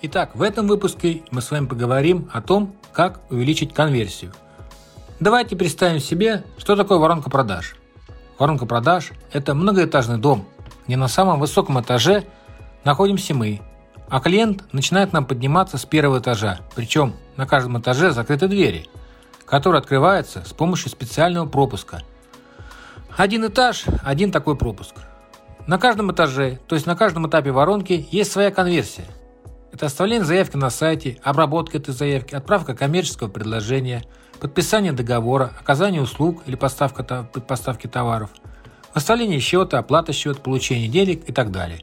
Итак, в этом выпуске мы с вами поговорим о том, как увеличить конверсию. Давайте представим себе, что такое воронка продаж. Воронка продаж – это многоэтажный дом, где на самом высоком этаже находимся мы, а клиент начинает нам подниматься с первого этажа, причем на каждом этаже закрыты двери, которые открываются с помощью специального пропуска. Один этаж – один такой пропуск. На каждом этаже, то есть на каждом этапе воронки, есть своя конверсия – это оставление заявки на сайте, обработка этой заявки, отправка коммерческого предложения, подписание договора, оказание услуг или поставка, поставки товаров, оставление счета, оплата счета, получение денег и так далее.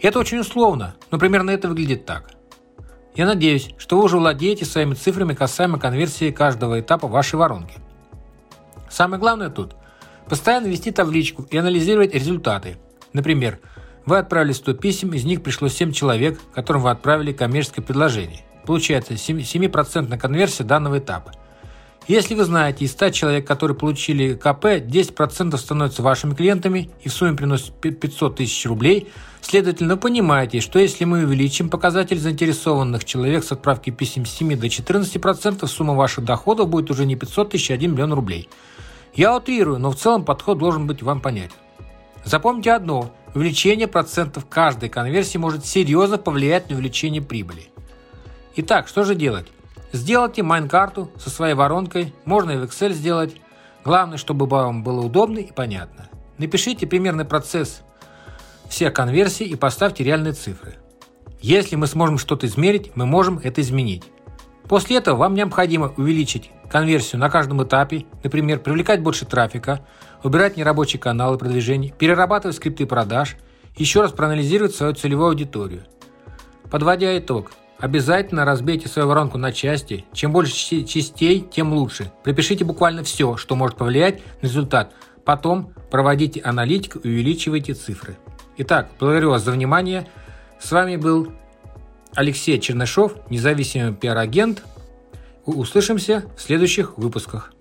И это очень условно, но примерно это выглядит так. Я надеюсь, что вы уже владеете своими цифрами касаемо конверсии каждого этапа вашей воронки. Самое главное тут – постоянно вести табличку и анализировать результаты. Например, вы отправили 100 писем, из них пришло 7 человек, которым вы отправили коммерческое предложение. Получается 7% конверсия данного этапа. Если вы знаете, из 100 человек, которые получили КП, 10% становятся вашими клиентами и в сумме приносят 500 тысяч рублей, следовательно, понимаете, что если мы увеличим показатель заинтересованных человек с отправки писем с 7 до 14%, сумма ваших доходов будет уже не 500 тысяч, а 1 миллион рублей. Я утрирую, но в целом подход должен быть вам понятен. Запомните одно – увеличение процентов каждой конверсии может серьезно повлиять на увеличение прибыли. Итак, что же делать? Сделайте майн-карту со своей воронкой, можно и в Excel сделать. Главное, чтобы вам было удобно и понятно. Напишите примерный процесс всех конверсий и поставьте реальные цифры. Если мы сможем что-то измерить, мы можем это изменить. После этого вам необходимо увеличить конверсию на каждом этапе, например, привлекать больше трафика, убирать нерабочие каналы продвижения, перерабатывать скрипты продаж, еще раз проанализировать свою целевую аудиторию. Подводя итог, обязательно разбейте свою воронку на части. Чем больше частей, тем лучше. Припишите буквально все, что может повлиять на результат. Потом проводите аналитику и увеличивайте цифры. Итак, благодарю вас за внимание. С вами был Алексей Чернышов, независимый пиар-агент. Услышимся в следующих выпусках.